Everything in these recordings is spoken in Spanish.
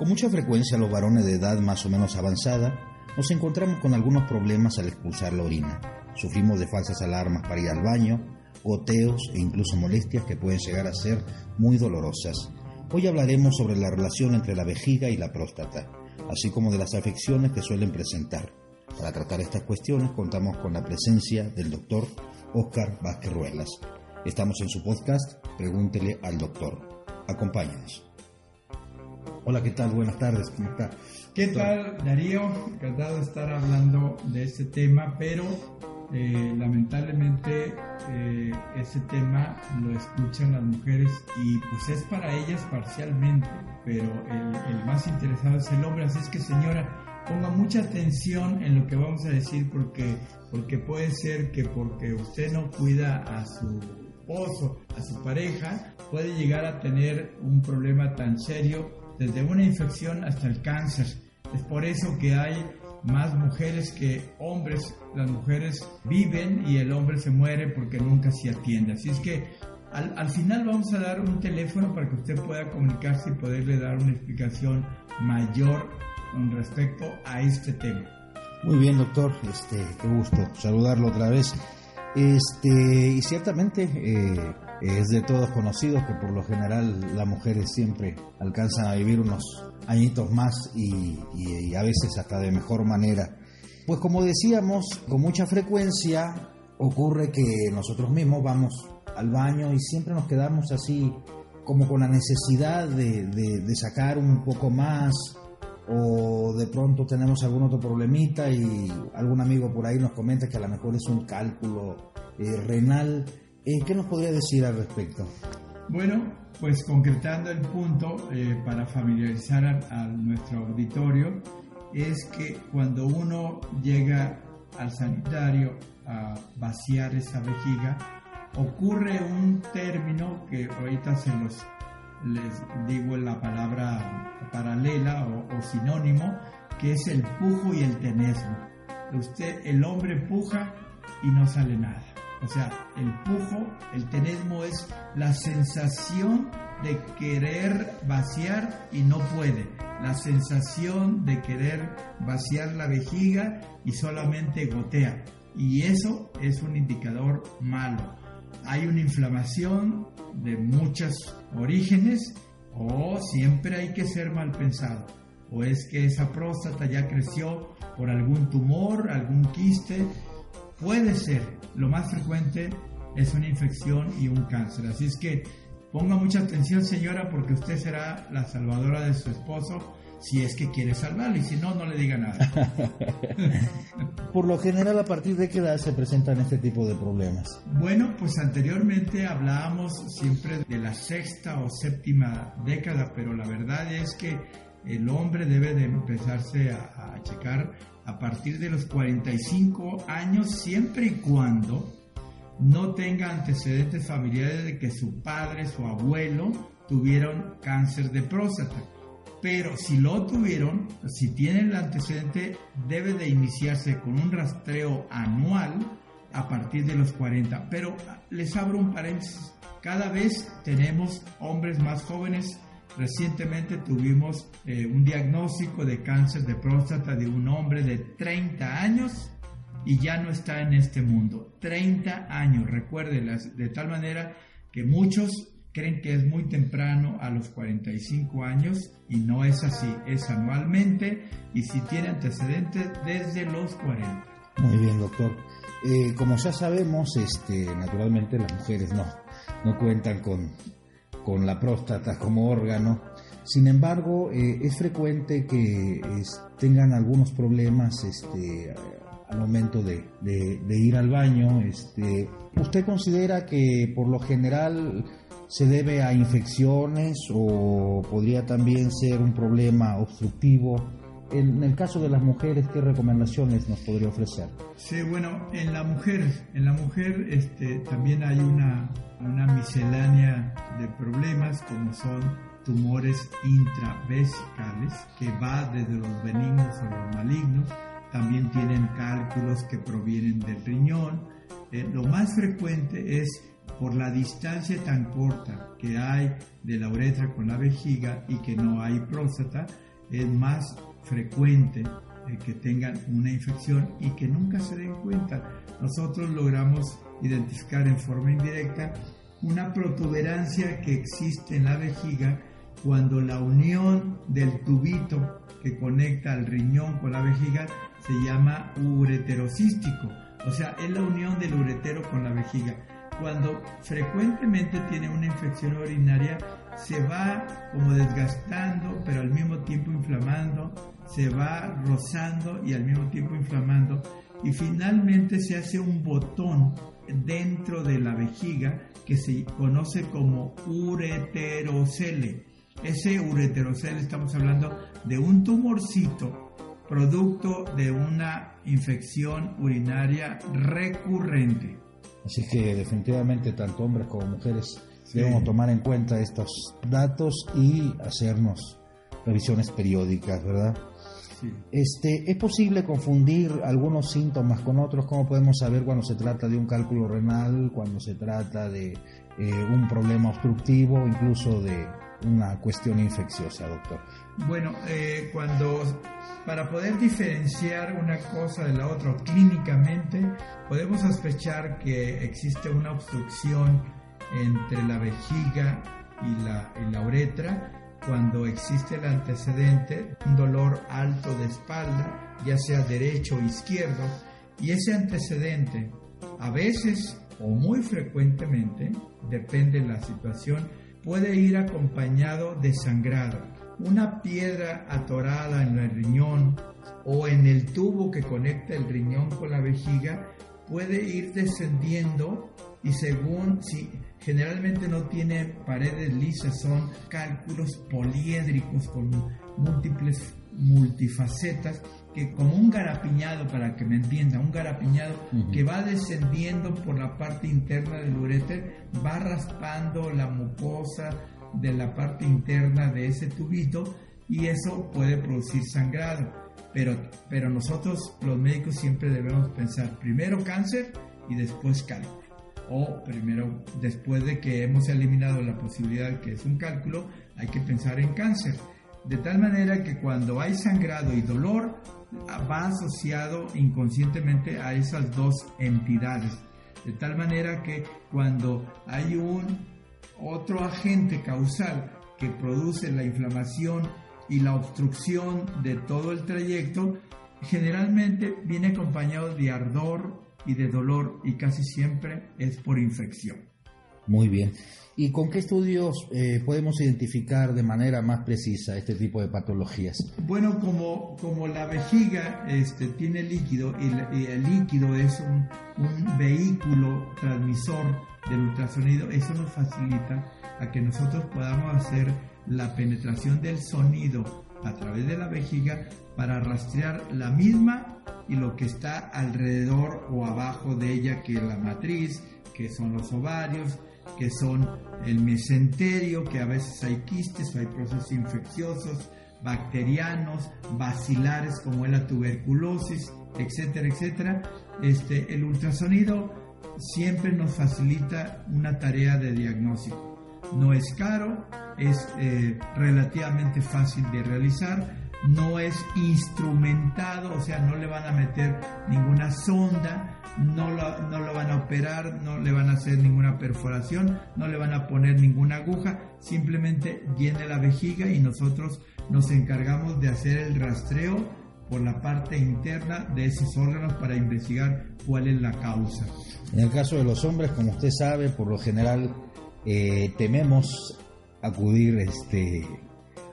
Con mucha frecuencia los varones de edad más o menos avanzada nos encontramos con algunos problemas al expulsar la orina. Sufrimos de falsas alarmas para ir al baño, goteos e incluso molestias que pueden llegar a ser muy dolorosas. Hoy hablaremos sobre la relación entre la vejiga y la próstata, así como de las afecciones que suelen presentar. Para tratar estas cuestiones contamos con la presencia del doctor Oscar Vázquez Ruelas. Estamos en su podcast Pregúntele al doctor. Acompáñenos. Hola, ¿qué tal? Buenas tardes, ¿cómo está? ¿Qué tal, Darío? Encantado de estar hablando de este tema, pero eh, lamentablemente eh, ese tema lo escuchan las mujeres y pues es para ellas parcialmente, pero el, el más interesado es el hombre, así es que señora, ponga mucha atención en lo que vamos a decir porque, porque puede ser que porque usted no cuida a su esposo, a su pareja, puede llegar a tener un problema tan serio desde una infección hasta el cáncer. Es por eso que hay más mujeres que hombres. Las mujeres viven y el hombre se muere porque nunca se atiende. Así es que al, al, final vamos a dar un teléfono para que usted pueda comunicarse y poderle dar una explicación mayor con respecto a este tema. Muy bien, doctor. Este, qué gusto saludarlo otra vez. Este, y ciertamente eh, es de todos conocidos que por lo general las mujeres siempre alcanzan a vivir unos añitos más y, a veces hasta de mejor manera. Pues como decíamos, con mucha frecuencia ocurre que nosotros mismos vamos al baño y siempre nos quedamos así como con la necesidad de, de, de sacar un poco más o de pronto tenemos algún otro problemita y algún amigo por ahí nos comenta que a lo mejor es un cálculo eh, renal. Eh, ¿Qué nos podría decir al respecto? Bueno, pues concretando el punto eh, para familiarizar a, nuestro auditorio, es que cuando uno llega al sanitario a vaciar esa vejiga, ocurre un término que ahorita se los les digo la palabra paralela o, o, sinónimo, que es el pujo y el tenesmo. Usted, el hombre puja y no sale nada. O sea, el pujo, el tenesmo es la sensación de querer vaciar y no puede. La sensación de querer vaciar la vejiga y solamente gotea. Y eso es un indicador malo. Hay una inflamación de muchos orígenes o siempre hay que ser mal pensado. O es que esa próstata ya creció por algún tumor, algún quiste. Puede ser. Lo más frecuente es una infección y un cáncer. Así es que ponga mucha atención señora porque usted será la salvadora de su esposo si es que quiere salvarlo y si no, no le diga nada. Por lo general, ¿a partir de qué edad se presentan este tipo de problemas? Bueno, pues anteriormente hablábamos siempre de la sexta o séptima década, pero la verdad es que el hombre debe de empezarse a, a checar a partir de los 45 años, siempre y cuando no tenga antecedentes familiares de que su padre, su abuelo tuvieron cáncer de próstata pero si lo tuvieron, si tienen el antecedente, debe de iniciarse con un rastreo anual a partir de los 40. Pero les abro un paréntesis, cada vez tenemos hombres más jóvenes. Recientemente tuvimos eh, un diagnóstico de cáncer de próstata de un hombre de 30 años y ya no está en este mundo. 30 años, recuérdenlas, de tal manera que muchos creen que es muy temprano a los 45 años y no es así, es anualmente y si tiene antecedentes desde los 40. Muy bien, doctor. Eh, como ya sabemos, este, naturalmente las mujeres no, no cuentan con, con la próstata como órgano. Sin embargo, eh, es frecuente que tengan algunos problemas este, al momento de, de, de ir al baño. Este, ¿Usted considera que por lo general se debe a infecciones o podría también ser un problema obstructivo. En el caso de las mujeres, ¿qué recomendaciones nos podría ofrecer? Sí, bueno, en la mujer, en la mujer este, también hay una, una miscelánea de problemas como son tumores intravesicales que va desde los benignos a los malignos. También tienen cálculos que provienen del riñón. Eh, lo más frecuente es por la distancia tan corta que hay de la uretra con la vejiga y que no hay próstata, es más frecuente que tengan una infección y que nunca se den cuenta. Nosotros logramos identificar en forma indirecta una protuberancia que existe en la vejiga cuando la unión del tubito que conecta al riñón con la vejiga se llama ureterocístico, o sea, es la unión del uretero con la vejiga. Cuando frecuentemente tiene una infección urinaria, se va como desgastando, pero al mismo tiempo inflamando, se va rozando y al mismo tiempo inflamando, y finalmente se hace un botón dentro de la vejiga que se conoce como ureterocele. Ese ureterocele estamos hablando de un tumorcito producto de una infección urinaria recurrente. Así que definitivamente tanto hombres como mujeres debemos tomar en cuenta estos datos y hacernos revisiones periódicas, ¿verdad? Este, ¿Es posible confundir algunos síntomas con otros? ¿Cómo podemos saber cuando se trata de un cálculo renal, cuando se trata de eh, un problema obstructivo, incluso de una cuestión infecciosa, doctor? Bueno, eh, cuando para poder diferenciar una cosa de la otra clínicamente, podemos sospechar que existe una obstrucción entre la vejiga y la, y la uretra cuando existe el antecedente, un dolor alto de espalda, ya sea derecho o izquierdo, y ese antecedente a veces o muy frecuentemente, depende de la situación, puede ir acompañado de sangrado. Una piedra atorada en el riñón o en el tubo que conecta el riñón con la vejiga puede ir descendiendo y según si generalmente no tiene paredes lisas, son cálculos poliédricos con múltiples multifacetas que como un garapiñado, para que me entienda, un garapiñado que va descendiendo por la parte interna del ureter, va raspando la mucosa de la parte interna de ese tubito y eso puede producir sangrado. Pero, pero nosotros los médicos siempre debemos pensar primero cáncer y después cálculo o primero, después de que hemos eliminado la posibilidad que es un cálculo, hay que pensar en cáncer. De tal manera que cuando hay sangrado y dolor, va asociado inconscientemente a esas dos entidades. De tal manera que cuando hay un otro agente causal que produce la inflamación y la obstrucción de todo el trayecto, generalmente viene acompañado de ardor, y de dolor y casi siempre es por infección. Muy bien. ¿Y con qué estudios eh, podemos identificar de manera más precisa este tipo de patologías? Bueno, como, como la vejiga este, tiene líquido y, el líquido es un, un, vehículo transmisor del ultrasonido, eso nos facilita a que nosotros podamos hacer la penetración del sonido a través de la vejiga para rastrear la misma y lo que está alrededor o abajo de ella, que es la matriz, que son los ovarios, que son el mesenterio, que a veces hay quistes o hay procesos infecciosos, bacterianos, bacilares como es la tuberculosis, etcétera, etcétera. Este, el ultrasonido siempre nos facilita una tarea de diagnóstico. No es caro, es eh, relativamente fácil de realizar, no es instrumentado, o sea, no le van a meter ninguna sonda, no lo, no lo van a operar, no le van a hacer ninguna perforación, no le van a poner ninguna aguja, simplemente llene la vejiga y nosotros nos encargamos de hacer el rastreo por la parte interna de esos órganos para investigar cuál es la causa. En el caso de los hombres, como usted sabe, por lo general eh, tememos acudir este,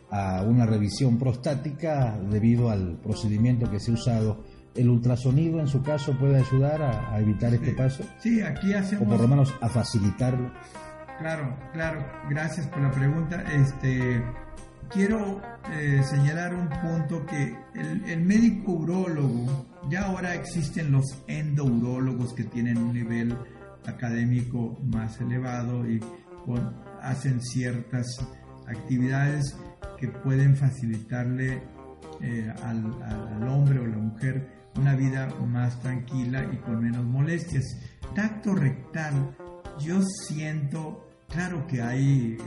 a una revisión prostática debido al procedimiento que se ha usado. ¿El ultrasonido en su caso puede ayudar a, evitar este paso? Sí, aquí hacemos... O por lo menos a facilitarlo. Claro, claro, gracias por la pregunta. Este, quiero eh, señalar un punto que el, el, médico urólogo, ya ahora existen los endourólogos que tienen un nivel académico más elevado y con, hacen ciertas actividades que pueden facilitarle eh, al, hombre o la mujer una vida más tranquila y con menos molestias. Tacto rectal, yo siento, claro que hay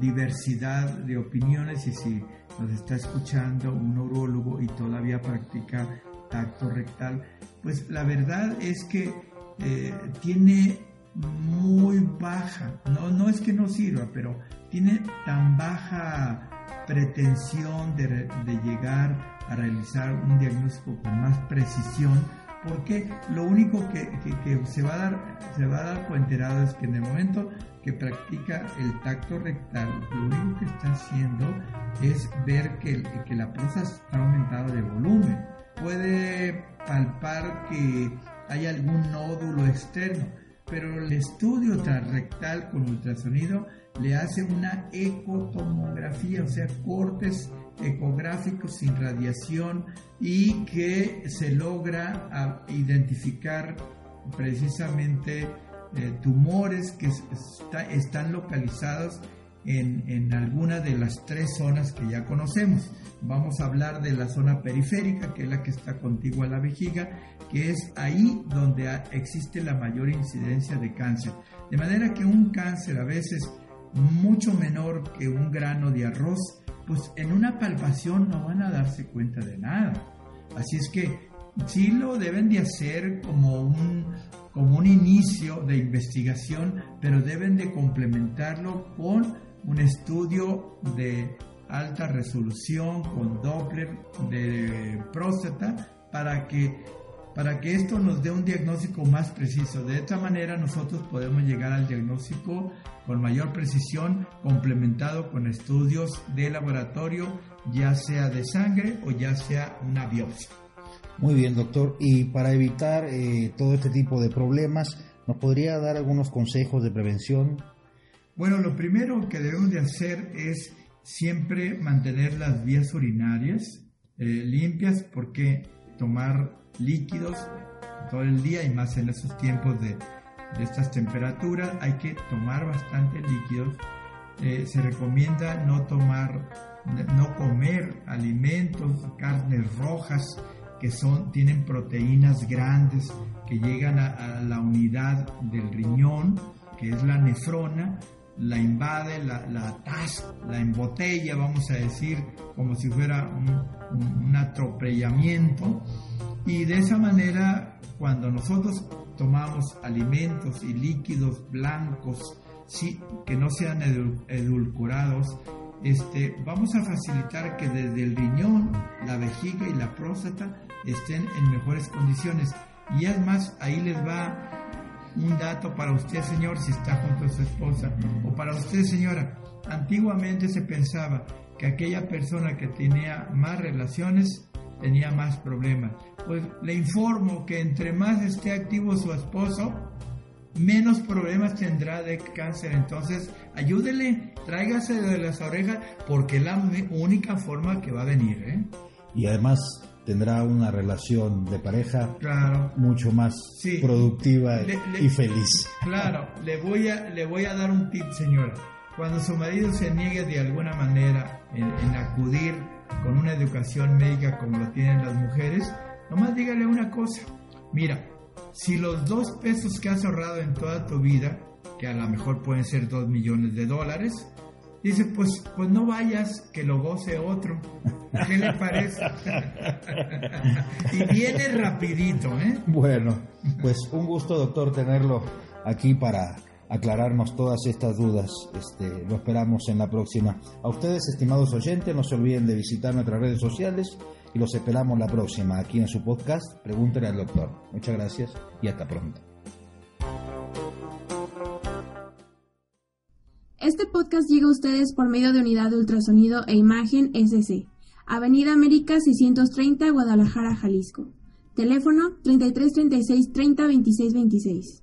diversidad de opiniones y si nos está escuchando, un neurólogo y todavía practica tacto rectal, pues la verdad es que eh, tiene muy baja, no, no es que no sirva, pero tiene tan baja pretensión de, llegar a realizar un diagnóstico con más precisión porque lo único que, se, va a dar, se va a dar por enterado es que en el momento que practica el tacto rectal, lo único que está haciendo es ver que, que la prosa está aumentada de volumen. Puede palpar que hay algún nódulo externo, pero el estudio transrectal con ultrasonido le hace una ecotomografía, o sea, cortes ecográficos sin radiación y que se logra ah, identificar precisamente eh, tumores que están localizados en, en alguna de las tres zonas que ya conocemos. Vamos a hablar de la zona periférica, que es la que está contigua a la vejiga, que es ahí donde existe la mayor incidencia de cáncer. De manera que un cáncer a veces mucho menor que un grano de arroz, pues en una palpación no van a darse cuenta de nada. Así es que sí lo deben de hacer como un, como un inicio de investigación, pero deben de complementarlo con un estudio de alta resolución con Doppler de próstata para que para que esto nos dé un diagnóstico más preciso. De esta manera nosotros podemos llegar al diagnóstico con mayor precisión, complementado con estudios de laboratorio, ya sea de sangre o ya sea una biopsia. Muy bien, doctor. Y para evitar eh, todo este tipo de problemas, ¿nos podría dar algunos consejos de prevención? Bueno, lo primero que debemos de hacer es siempre mantener las vías urinarias eh, limpias porque tomar líquidos todo el día y más en esos tiempos de, estas temperaturas hay que tomar bastante líquidos. Eh, se recomienda no tomar, no comer alimentos, carnes rojas que son, tienen proteínas grandes que llegan a, la unidad del riñón, que es la nefrona, la invade, la, la la embotella, vamos a decir, como si fuera un, atropellamiento y de esa manera, cuando nosotros tomamos alimentos y líquidos blancos, sí, que no sean edulcorados, este, vamos a facilitar que desde el riñón, la vejiga y la próstata estén en mejores condiciones. Y además, ahí les va un dato para usted, señor, si está junto a su esposa, o para usted, señora. Antiguamente se pensaba que aquella persona que tenía más relaciones tenía más problemas. Pues le informo que entre más esté activo su esposo, menos problemas tendrá de cáncer. Entonces, ayúdele, tráigase de las orejas, porque es la única forma que va a venir. ¿eh? Y además tendrá una relación de pareja mucho más productiva y feliz. Claro, le voy, a, le voy a dar un tip, señora. Cuando su marido se niegue de alguna manera en acudir con una educación médica como lo tienen las mujeres, nomás dígale una cosa. Mira, si los dos pesos que has ahorrado en toda tu vida, que a lo mejor pueden ser dos millones de dólares, dice, pues, pues no vayas, que lo goce otro. ¿Qué le parece? y viene rapidito, ¿eh? Bueno, pues un gusto, doctor, tenerlo aquí para aclararnos todas estas dudas. Este, lo esperamos en la próxima. A ustedes, estimados oyentes, no se olviden de visitar nuestras redes sociales y los esperamos la próxima aquí en su podcast Pregúntele al doctor. Muchas gracias y hasta pronto. Podcast llega a ustedes por medio de Unidad de Ultrasonido e Imagen SC, Avenida América 630, Guadalajara, Jalisco. Teléfono 3336 30 26 26.